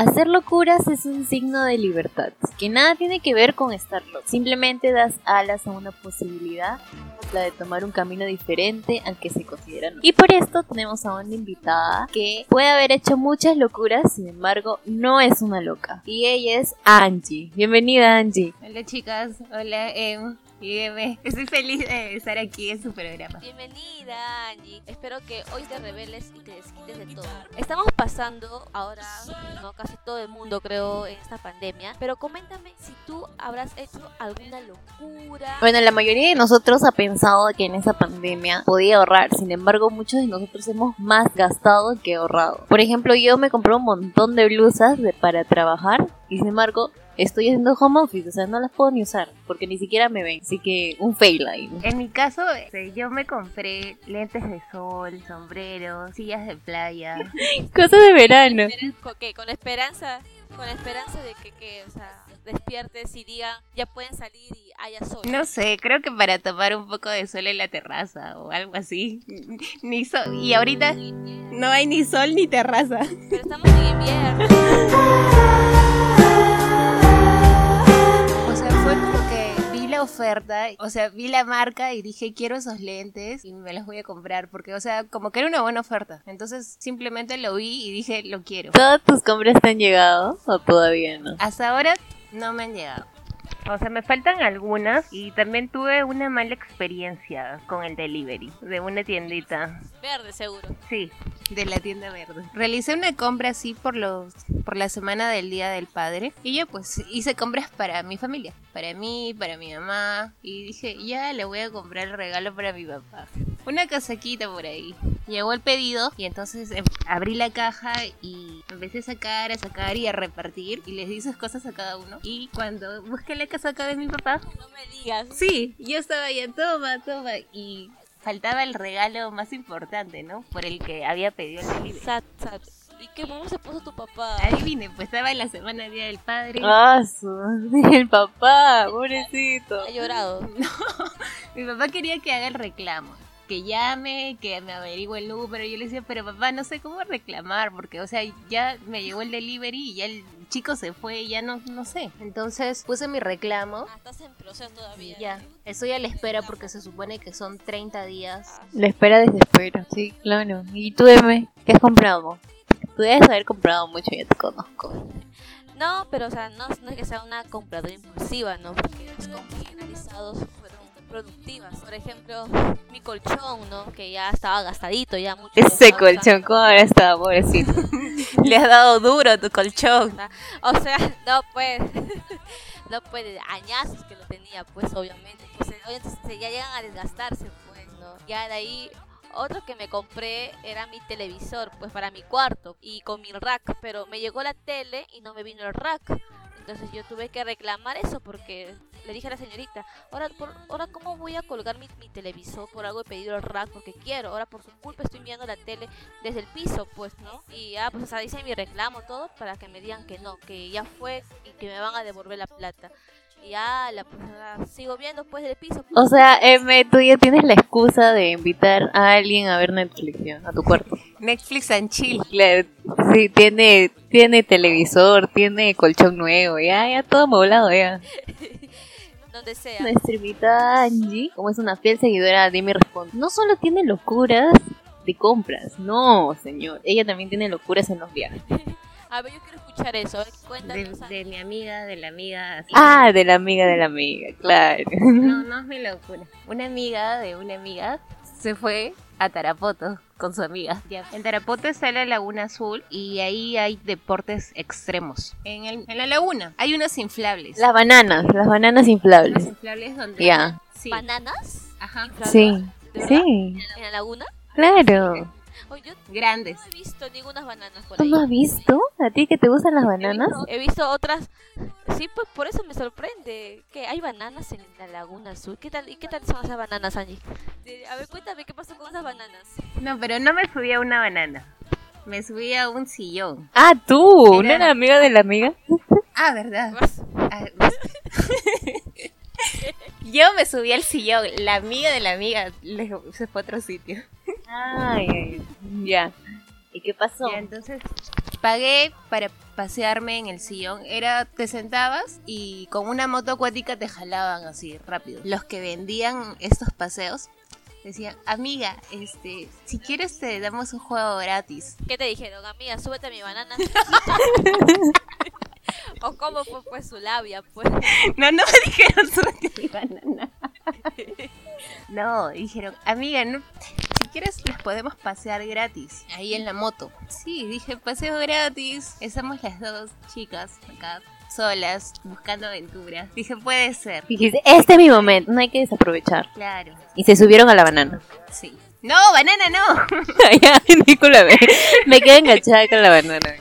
Hacer locuras es un signo de libertad, que nada tiene que ver con estar loco. Simplemente das alas a una posibilidad, la de tomar un camino diferente al que se considera. Y por esto tenemos a una invitada que puede haber hecho muchas locuras, sin embargo, no es una loca. Y ella es Angie. Bienvenida, Angie. Hola chicas, hola Em. Dígame, estoy feliz de estar aquí en su programa. Bienvenida, Angie. Espero que hoy te reveles y te desquites de todo. Estamos pasando ahora, no casi todo el mundo creo, en esta pandemia. Pero coméntame si tú habrás hecho alguna locura. Bueno, la mayoría de nosotros ha pensado que en esa pandemia podía ahorrar. Sin embargo, muchos de nosotros hemos más gastado que ahorrado. Por ejemplo, yo me compré un montón de blusas de, para trabajar y sin embargo estoy haciendo home office, o sea, no las puedo ni usar, porque ni siquiera me ven, así que un fail ahí. En mi caso, este, yo me compré lentes de sol, sombreros, sillas de playa. Cosas de verano. ¿Con qué? Con esperanza, con la esperanza de que, que o sea, despiertes y digan, ya pueden salir y haya sol. No sé, creo que para tomar un poco de sol en la terraza o algo así. Ni sol, y ahorita no hay ni sol ni terraza. Pero estamos en invierno. oferta, o sea, vi la marca y dije, quiero esos lentes y me los voy a comprar, porque, o sea, como que era una buena oferta. Entonces simplemente lo vi y dije, lo quiero. ¿Todas tus compras te han llegado o todavía no? Hasta ahora no me han llegado. O sea, me faltan algunas y también tuve una mala experiencia con el delivery de una tiendita. Verde, seguro. Sí, de la tienda verde. Realicé una compra así por los por la semana del Día del Padre y yo pues hice compras para mi familia, para mí, para mi mamá y dije, ya le voy a comprar el regalo para mi papá. Una casaquita por ahí. Llegó el pedido y entonces em, abrí la caja y empecé a sacar, a sacar y a repartir y les di sus cosas a cada uno. Y cuando busqué la casaca de mi papá, No me digas. sí, yo estaba ya, toma, toma y faltaba el regalo más importante, ¿no? Por el que había pedido el delivery. Sat, sat. ¿Y qué cómo se puso tu papá? Adivine, pues estaba en la semana del Día del Padre. Ah, su- el papá, pobrecito. Ha llorado. Mi papá quería que haga el reclamo. Que llame, que me averigüe el número. Yo le decía, pero papá, no sé cómo reclamar. Porque, o sea, ya me llegó el delivery y ya el chico se fue y ya no, no sé. Entonces puse mi reclamo. Ah, estás en proceso todavía. Ya, estoy a la espera porque se supone que son 30 días. La espera desespera, sí, claro. ¿Y tú, M, qué has comprado? Tú debes haber comprado mucho, ya te conozco. No, pero o sea, no, no es que sea una compradora impulsiva, ¿no? Porque las compras fueron productivas. Por ejemplo, mi colchón, ¿no? Que ya estaba gastadito, ya mucho. Ese colchón, ¿cómo habrá estado, pobrecito? Le has dado duro a tu colchón. O sea, no pues, no puede, añazos que lo tenía, pues obviamente. Pues obviamente se- ya llegan a desgastarse, pues, ¿no? Ya de ahí otro que me compré era mi televisor, pues para mi cuarto y con mi rack, pero me llegó la tele y no me vino el rack. Entonces yo tuve que reclamar eso porque le dije a la señorita, ahora, por, ahora ¿cómo voy a colgar mi, mi televisor por algo he pedido el rack porque quiero? Ahora por su culpa estoy viendo la tele desde el piso, pues, ¿no? Y ya, pues, o sea, hice mi reclamo todo para que me digan que no, que ya fue y que me van a devolver la plata. Y ya, la, pues, sigo viendo pues del piso. O sea, M, tú ya tienes la excusa de invitar a alguien a ver Netflix, ¿ya? a tu cuarto. Netflix and chill. Claro, sí, tiene, tiene televisor, tiene colchón nuevo, ya, ya todo amoblado, ya. donde sea. Nuestra invitada Angie, como es una fiel seguidora de mi responde, no solo tiene locuras de compras, no, señor. Ella también tiene locuras en los viajes. A ver, yo quiero escuchar eso. A ver, De, cuéntanos. de mi amiga, de la amiga. Así. Ah, de la amiga de la amiga, claro. No, no es mi locura. Una amiga de una amiga se fue a Tarapoto con su amiga. En Tarapoto está la Laguna Azul y ahí hay deportes extremos. En, el- en la laguna hay unos inflables. Las bananas, las bananas inflables. inflables donde... Ya. Sí. ¿Bananas? Ajá. Sí, ¿De verdad? sí, ¿En la laguna? claro. Oye, yo Grandes. no he visto ninguna bananas por ¿Tú ahí. no has visto? ¿A ti que te gustan las bananas? He visto otras. Sí, pues por eso me sorprende. Que hay bananas en la Laguna Azul. ¿Qué tal, ¿Y qué tal son esas bananas, Angie? A ver, cuéntame qué pasó con esas bananas. No, pero no me subí a una banana. Me subí a un sillón. Ah, tú, ¿no Era- amiga de la amiga? Ah, ¿verdad? Vas. Ah, pues. Yo me subí al sillón. La amiga de la amiga se fue a otro sitio. Ay, ya. ¿Y qué pasó? Ya, entonces pagué para pasearme en el sillón. Era, te sentabas y con una moto acuática te jalaban así rápido. Los que vendían estos paseos decían, amiga, este, si quieres te damos un juego gratis. ¿Qué te dijeron, amiga? Súbete a mi banana. o cómo fue pues su labia, pues. No, no me dijeron súbete a mi banana. No, dijeron, amiga, no, quieres les podemos pasear gratis, ahí en la moto. Sí, dije, paseo gratis, estamos las dos chicas acá solas, buscando aventuras. Dije, puede ser. Dijiste, este es mi momento, no hay que desaprovechar. Claro, Y se subieron a la banana. sí. No, banana no. ya, Nicola, me, me quedé enganchada con la banana.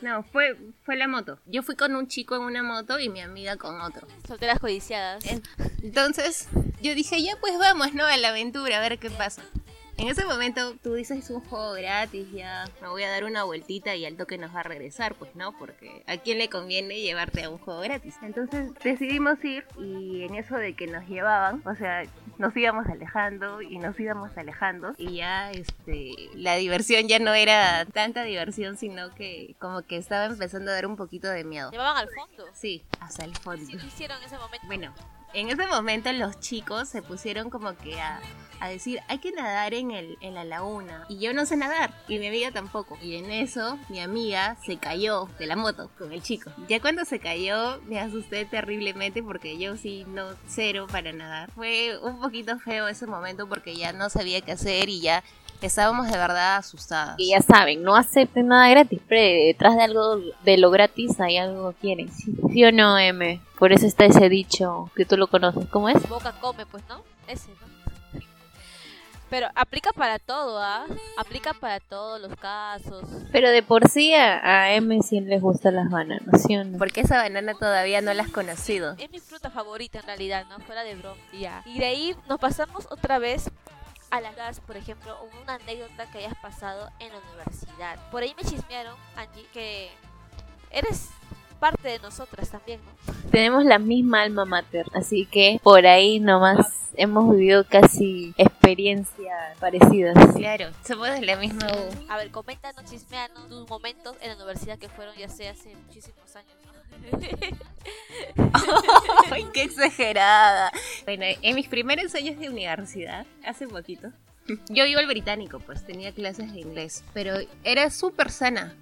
No, fue, fue la moto. Yo fui con un chico en una moto y mi amiga con otro. Solteras codiciadas. En- Entonces, yo dije, ya pues vamos, ¿no? A la aventura, a ver qué pasa. En ese momento tú dices un juego gratis, ya me voy a dar una vueltita y al toque nos va a regresar, pues no, porque a quién le conviene llevarte a un juego gratis. Entonces decidimos ir y en eso de que nos llevaban, o sea, nos íbamos alejando y nos íbamos alejando y ya este la diversión ya no era tanta diversión, sino que como que estaba empezando a dar un poquito de miedo. Llevaban al fondo. Sí, hasta el fondo. ¿Qué hicieron en ese momento? Bueno, en ese momento los chicos se pusieron como que a, a decir, hay que nadar en, el, en la laguna. Y yo no sé nadar, y mi amiga tampoco. Y en eso, mi amiga se cayó de la moto con el chico. Ya cuando se cayó, me asusté terriblemente porque yo sí, no, cero para nadar. Fue un poquito feo ese momento porque ya no sabía qué hacer y ya estábamos de verdad asustadas. Y ya saben, no acepten nada gratis, pero detrás de algo de lo gratis hay algo que quieren. ¿Sí, ¿Sí o no, M? Por eso está ese dicho que tú lo conoces. ¿Cómo es? Boca come, pues, ¿no? Ese, ¿no? Pero aplica para todo, ¿ah? Aplica para todos los casos. Pero de por sí a, a M sí les gustan las bananas, ¿sí o no? Porque esa banana todavía no la has conocido. Es mi fruta favorita en realidad, ¿no? Fuera de broma. Ya. Y de ahí nos pasamos otra vez a las gas, por ejemplo, una anécdota que hayas pasado en la universidad. Por ahí me chismearon, Angie, que eres parte de nosotras también, ¿no? Tenemos la misma alma mater, así que por ahí nomás hemos vivido casi experiencias parecidas. Claro, somos de la misma U. A ver, coméntanos, chismeanos tus momentos en la universidad que fueron ya sé hace muchísimos años. ¡Ay, qué exagerada! Bueno, en mis primeros años de universidad, hace poquito, yo iba al británico, pues tenía clases de inglés, pero era súper sana.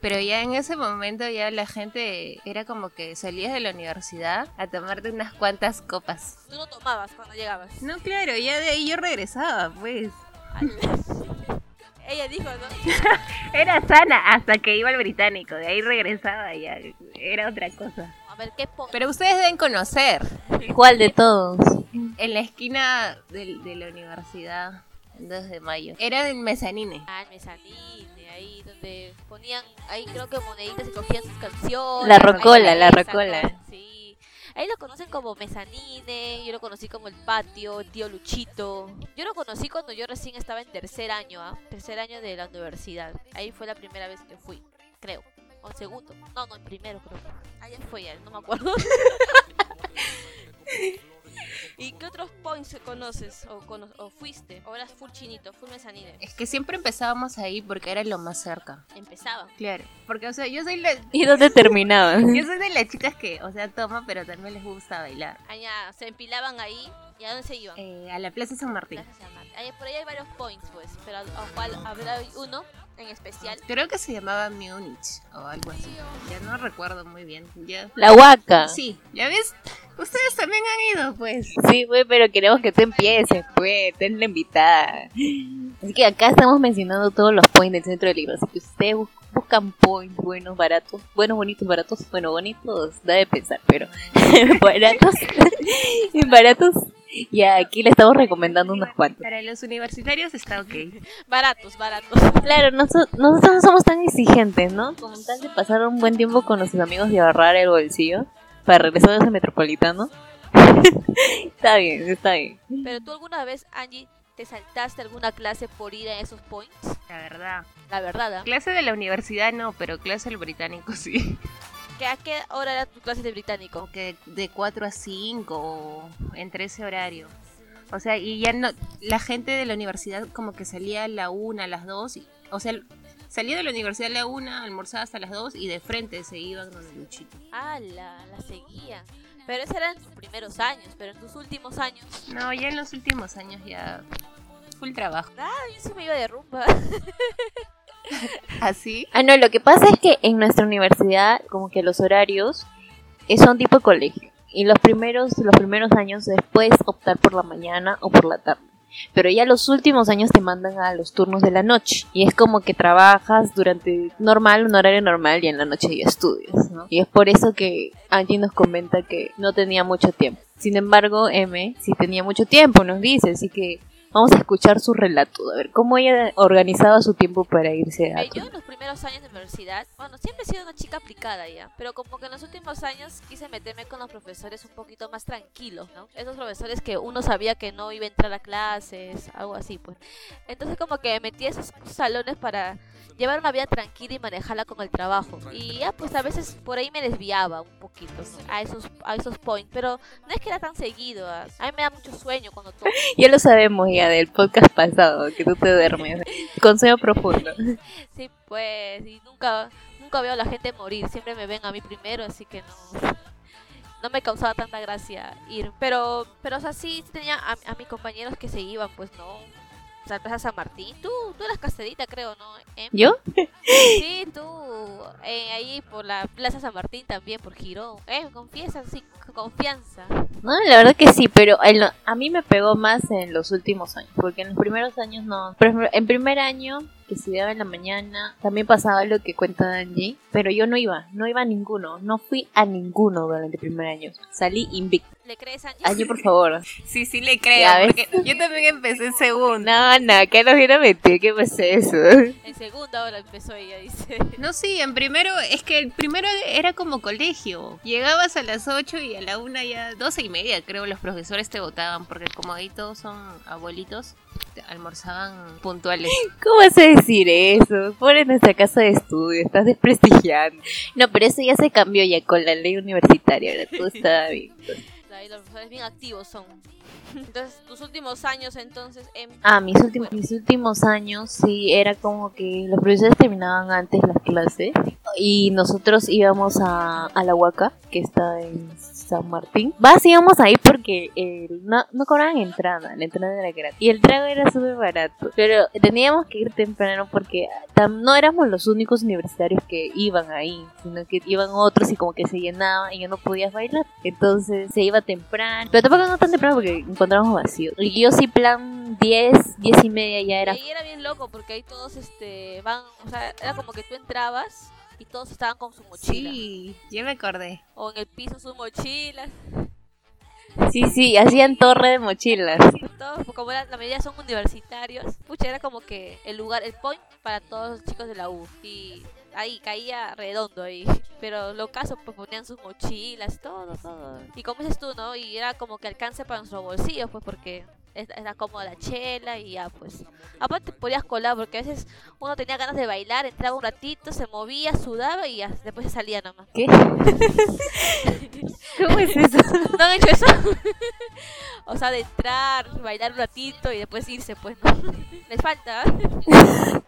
Pero ya en ese momento ya la gente era como que salías de la universidad a tomarte unas cuantas copas. Tú no tomabas cuando llegabas. No, claro, ya de ahí yo regresaba, pues. Ella dijo, ¿no? Era sana hasta que iba al británico, de ahí regresaba ya, era otra cosa. A ver, ¿qué? Pero ustedes deben conocer, ¿Cuál de todos? en la esquina del- de, la universidad, el 2 de mayo, era en Mezanine. Ah, el mezanine, ahí donde ponían, ahí creo que moneditas y cogían sus canciones. La rocola, Ahí, la exacto, rocola. Sí. Ahí lo conocen como mezanine, yo lo conocí como el patio, el tío Luchito. Yo lo conocí cuando yo recién estaba en tercer año, ¿ah? Tercer año de la universidad. Ahí fue la primera vez que fui, creo. O segundo. No, no, el primero creo. Allá fue ya, no me acuerdo. ¿Y qué otros points conoces o, cono- o fuiste? ¿O eras full chinito, full mezanine? Es que siempre empezábamos ahí porque era lo más cerca. Empezaba. Claro, porque o sea, yo soy la, ¿Y dónde terminaban? yo soy de las chicas que, o sea, toma, pero también les gusta bailar. Allá se empilaban ahí y a dónde se iban. Eh, a la Plaza San Martín. Plaza San Martín. Ahí- por ahí hay varios points, pues, pero al al cual habrá uno en especial. Creo que se llamaba Múnich o algo así. Ya no recuerdo muy bien. Ya. La huaca. Sí, ya ves, ustedes también han ido, pues. Sí, güey, pero queremos que tú empieces, pues, ten la invitada. Así que acá estamos mencionando todos los points del centro de Lima. Así que ustedes bus- buscan points buenos, baratos, buenos, bonitos, baratos. Bueno, bonitos, da de pensar, pero baratos, baratos. Y aquí le estamos recomendando unos cuantos. Para los universitarios está ok. Baratos, baratos. Claro, noso- nosotros no somos tan exigentes, ¿no? Como tal de pasar un buen tiempo con nuestros amigos y ahorrar el bolsillo para regresar a ese metropolitano. está bien, está bien. Pero tú alguna vez, Angie, te saltaste alguna clase por ir a esos points? La verdad. La verdad, ¿ah? Clase de la universidad no, pero clase del británico sí. ¿Que ¿A qué hora era tu clase de británico? Como que de 4 a 5 o entre ese horario. O sea, y ya no, la gente de la universidad como que salía a la una, a las dos, y, o sea, Salía de la universidad a la una, almorzaba hasta las dos y de frente se iban con el Luchito. Ah, la, la seguía. Pero esos eran tus primeros años, pero en tus últimos años. No, ya en los últimos años ya full trabajo. Ah, yo sí me iba de rumba. ¿Así? Ah, no, lo que pasa es que en nuestra universidad, como que los horarios son tipo colegio. Y los primeros, los primeros años después optar por la mañana o por la tarde. Pero ya los últimos años te mandan a los turnos de la noche. Y es como que trabajas durante normal, un horario normal, y en la noche ya estudias, ¿no? Y es por eso que Angie nos comenta que no tenía mucho tiempo. Sin embargo, M sí tenía mucho tiempo, nos dice, así que vamos a escuchar su relato, a ver cómo ella organizaba su tiempo para irse a... Eh, yo en los primeros años de universidad, bueno, siempre he sido una chica aplicada ya, pero como que en los últimos años quise meterme con los profesores un poquito más tranquilos, ¿no? Esos profesores que uno sabía que no iba a entrar a clases, algo así, pues. Entonces como que me metí a esos salones para llevar una vida tranquila y manejarla con el trabajo. Y ya pues a veces por ahí me desviaba un poquito a esos a esos points, pero no es que era tan seguido. A a mí me da mucho sueño cuando toco. Ya lo sabemos ya del podcast pasado, que tú te duermes. Consejo profundo. Sí, pues, y nunca, nunca veo a la gente morir, siempre me ven a mí primero, así que no, no me causaba tanta gracia ir. Pero, pero o sea, sí tenía a, a mis compañeros que se iban, pues no. O sea, Plaza San Martín, tú, tú eras caserita, creo, ¿no? Em? ¿Yo? Sí, tú, eh, ahí por la Plaza San Martín también, por Girón. Eh, confiesa, sí, confianza. No, la verdad que sí, pero en lo- a mí me pegó más en los últimos años, porque en los primeros años no. En primer año, que estudiaba en la mañana, también pasaba lo que cuenta Angie, pero yo no iba, no iba a ninguno, no fui a ninguno durante el primer año. Salí invicta. ¿Le crees, Angie? Angie, por favor. Sí, sí le creo, Ya ves. porque yo también empecé en segundo. No, no, que nos viene a meter, ¿qué pasa eso? En segunda hora empezó ella, dice. No, sí, en primero, es que el primero era como colegio. Llegabas a las 8 y a la una ya, 12 y media creo, los profesores te votaban, porque como ahí todos son abuelitos, almorzaban puntuales. ¿Cómo vas a decir eso? Por en nuestra casa de estudio, estás desprestigiando. No, pero eso ya se cambió ya con la ley universitaria, ahora todo está bien. Los profesores bien activos son. Entonces, tus últimos años, entonces, en... Ah, mis últimos, mis últimos años sí era como que los profesores terminaban antes las clases y nosotros íbamos a, a la Huaca, que está en San Martín. Vas, íbamos ahí porque eh, no, no cobraban entrada, la entrada era gratis. Y el trago era súper barato. Pero teníamos que ir temprano porque no éramos los únicos universitarios que iban ahí, sino que iban otros y como que se llenaba y ya no podías bailar. Entonces se iba temprano, pero tampoco no tan temprano porque encontramos vacío. Y yo sí plan 10, 10 y media ya Y era ahí era bien loco porque ahí todos este van, o sea, era como que tú entrabas y todos estaban con su mochila. Sí, ya me acordé. O en el piso sus mochilas. Sí, sí, hacían torre de mochilas. Todos, como era- la mayoría son universitarios. Pucha, era como que el lugar, el point para todos los chicos de la U. Y ahí caía redondo ahí. Pero lo caso, pues ponían sus mochilas, todo, todo. Y como dices tú, ¿no? Y era como que alcance para nuestros bolsillos, pues porque era cómoda la chela y ya, pues. Aparte podías colar porque a veces uno tenía ganas de bailar, entraba un ratito, se movía, sudaba y ya, después se salía nomás. ¿Qué? ¿Cómo es eso? ¿No han hecho eso? o sea, de entrar, bailar un ratito y después irse, pues no. Les falta. ¿eh?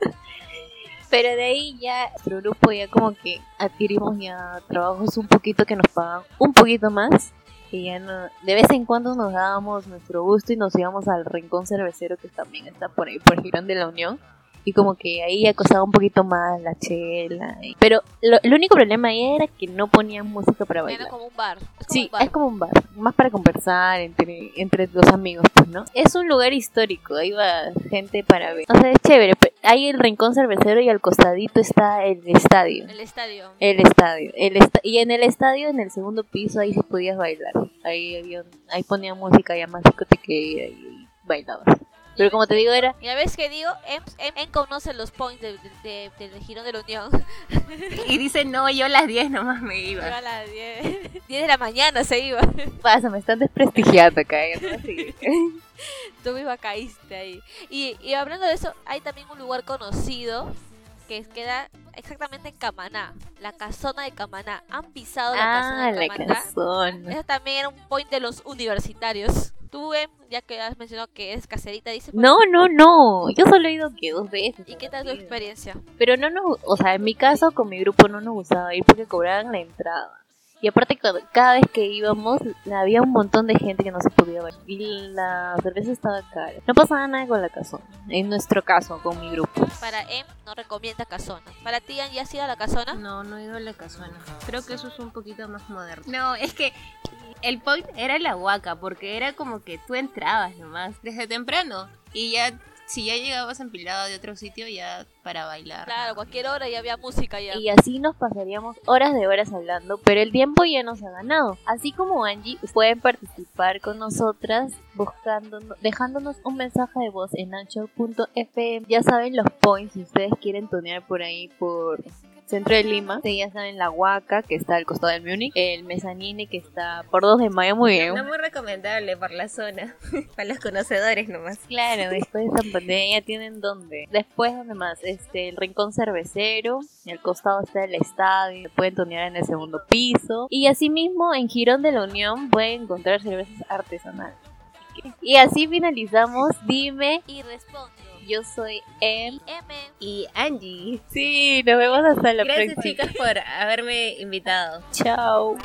Pero de ahí ya nuestro grupo ya como que adquirimos ya trabajos un poquito que nos pagan un poquito más. Y ya no, de vez en cuando nos dábamos nuestro gusto y nos íbamos al rincón cervecero que también está por ahí, por Girón de la Unión. Y como que ahí ya costaba un poquito más la chela. y- Pero lo, el único problema ahí era que no ponían música para bailar. Era como un bar. Es como Sí, un bar. es como un bar, más para conversar entre, entre los amigos, pues, ¿no? Es un lugar histórico, ahí va gente para ver. O sea, es chévere, pe- hay el rincón cervecero y al costadito está el estadio. El estadio. El estadio, el esta- y en el estadio, en el segundo piso, ahí sí podías bailar. Ahí había, ahí ponían música ya más discotequera y bailabas. Pero como te digo, era Y a veces que digo, em, em, em conoce los points de- de- de- del Girón de la Unión. Y dice, no, yo a las 10 nomás me Iba iba. a las 10, 10 de la mañana se iba. pasa, me están desprestigiando acá. sé. Tú misma caíste ahí. Y, y hablando de eso, hay también un lugar conocido que queda exactamente en Camaná. La casona de Camaná. ¿Han pisado la casona ah, de la Camaná? casona. Eso también era un point de los universitarios. Tú, ya que has mencionado que es caserita, dice. No, no, no. Yo solo he ido que dos veces. ¿Y qué tal tu experiencia? Pero no nos, o sea, en mi caso con mi grupo no nos gustaba ir porque cobraban la entrada. Y aparte cada, cada vez que íbamos había un montón de gente que no se podía ver. Y la cerveza estaba cara. No pasaba nada con la casona. En nuestro caso, con mi grupo. Para Em, no recomienda casona. Para ti, ¿ya has ido a la casona? No, no he ido a la casona. Creo que eso es un poquito más moderno. No, es que el point era la huaca, porque era como que tú entrabas nomás desde temprano y ya si ya llegabas empilado de otro sitio ya para bailar. Claro, cualquier hora ya había música ya. Y así nos pasaríamos horas de horas hablando, pero el tiempo ya nos ha ganado. Así como Angie, pueden participar con nosotras buscándonos, dejándonos un mensaje de voz en ancho.fm. Ya saben los points si ustedes quieren tunear por ahí por centro de Lima. Ya saben la Huaca que está al costado del Múnich, el Mezzanine que está por 2 de mayo, muy bien. No muy recomendable por la zona, para los conocedores nomás. Claro, después de San Pandemia tienen dónde. Después, ¿dónde más? Este, el Rincón Cervecero. Al costado está el estadio. Pueden tonear en el segundo piso. Y asimismo, en Girón de la Unión pueden encontrar cervezas artesanales. Y así finalizamos. Dime, Y respondo. Yo soy Em. M. Y Angie. Sí, nos vemos hasta la Gracias próxima. chicas por haberme invitado. Chao.